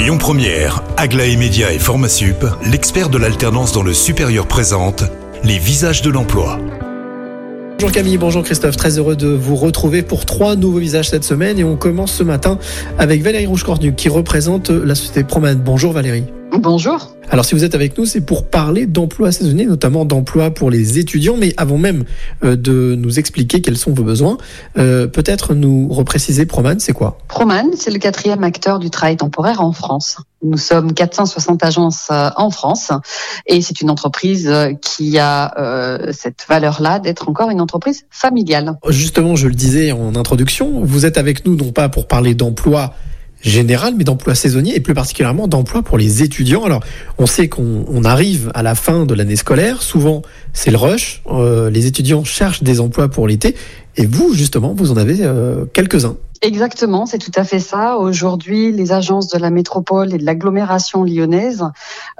Lyon Première, Aglaé Média et Formasup, l'expert de l'alternance dans le supérieur présente les visages de l'emploi. Bonjour Camille, bonjour Christophe, très heureux de vous retrouver pour trois nouveaux visages cette semaine et on commence ce matin avec Valérie Rouge-Cornu qui représente la société Proman. Bonjour Valérie. Bonjour. Alors si vous êtes avec nous, c'est pour parler d'emploi saisonnier, notamment d'emploi pour les étudiants. Mais avant même euh, de nous expliquer quels sont vos besoins, euh, peut-être nous repréciser Proman, c'est quoi? Proman, c'est le quatrième acteur du travail temporaire en France. Nous sommes 460 agences euh, en France et c'est une entreprise qui a euh, cette valeur-là d'être encore une entreprise familiale. Justement, je le disais en introduction, vous êtes avec nous non pas pour parler d'emploi général, mais d'emploi saisonnier et plus particulièrement d'emploi pour les étudiants. Alors, on sait qu'on arrive à la fin de l'année scolaire. Souvent, c'est le rush. Euh, les étudiants cherchent des emplois pour l'été. Et vous, justement, vous en avez euh, quelques-uns. Exactement, c'est tout à fait ça. Aujourd'hui, les agences de la métropole et de l'agglomération lyonnaise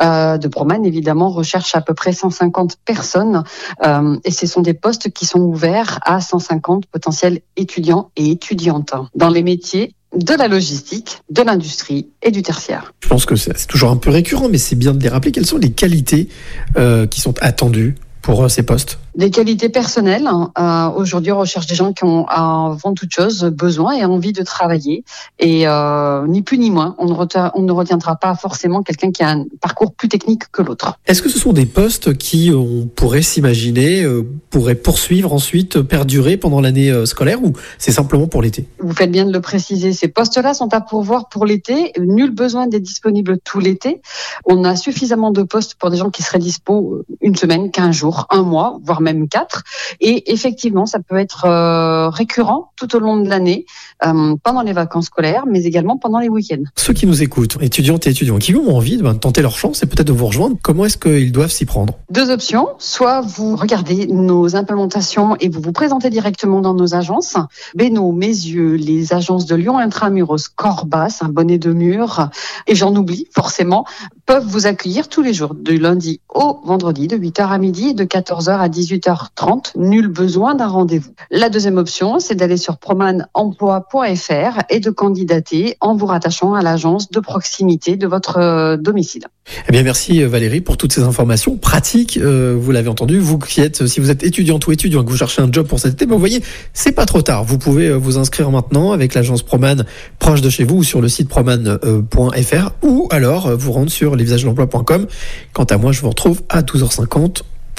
euh, de Proman, évidemment, recherchent à peu près 150 personnes. Euh, et ce sont des postes qui sont ouverts à 150 potentiels étudiants et étudiantes dans les métiers de la logistique, de l'industrie et du tertiaire. Je pense que c'est toujours un peu récurrent, mais c'est bien de les rappeler. Quelles sont les qualités euh, qui sont attendues pour euh, ces postes des qualités personnelles. Hein. Euh, Aujourd'hui, on recherche des gens qui ont, avant toute chose, besoin et envie de travailler. Et euh, ni plus ni moins, on ne, on ne retiendra pas forcément quelqu'un qui a un parcours plus technique que l'autre. Est-ce que ce sont des postes qui, on pourrait s'imaginer, euh, pourraient poursuivre ensuite, perdurer pendant l'année euh, scolaire ou c'est simplement pour l'été? Vous faites bien de le préciser. Ces postes-là sont à pourvoir pour l'été. Nul besoin d'être disponible tout l'été. On a suffisamment de postes pour des gens qui seraient dispo euh, une semaine, quinze jours, un mois, voire même quatre. Et effectivement, ça peut être euh, récurrent tout au long de l'année, euh, pendant les vacances scolaires, mais également pendant les week-ends. Ceux qui nous écoutent, étudiantes et étudiants, qui ont envie ben, de tenter leur chance et peut-être de vous rejoindre, comment est-ce qu'ils doivent s'y prendre? Deux options. Soit vous regardez nos implémentations et vous vous présentez directement dans nos agences. Beno, Mes Yeux, les agences de Lyon Intramuros, Corbas, un bonnet de mur, et j'en oublie forcément, peuvent vous accueillir tous les jours, du lundi au vendredi, de 8h à midi et de 14h à 18h30. Nul besoin d'un rendez-vous. La deuxième option, c'est d'aller sur promanemploi.fr et de candidater en vous rattachant à l'agence de proximité de votre euh, domicile. Eh bien, merci euh, Valérie pour toutes ces informations pratiques. Euh, vous l'avez entendu, vous qui êtes, si vous êtes étudiante ou étudiant, que vous cherchez un job pour cet été, mais vous voyez, c'est pas trop tard. Vous pouvez vous inscrire maintenant avec l'agence Proman proche de chez vous ou sur le site proman.fr ou alors vous rendre sur lesvisagesdelemploi.com. Quant à moi, je vous retrouve à 12h50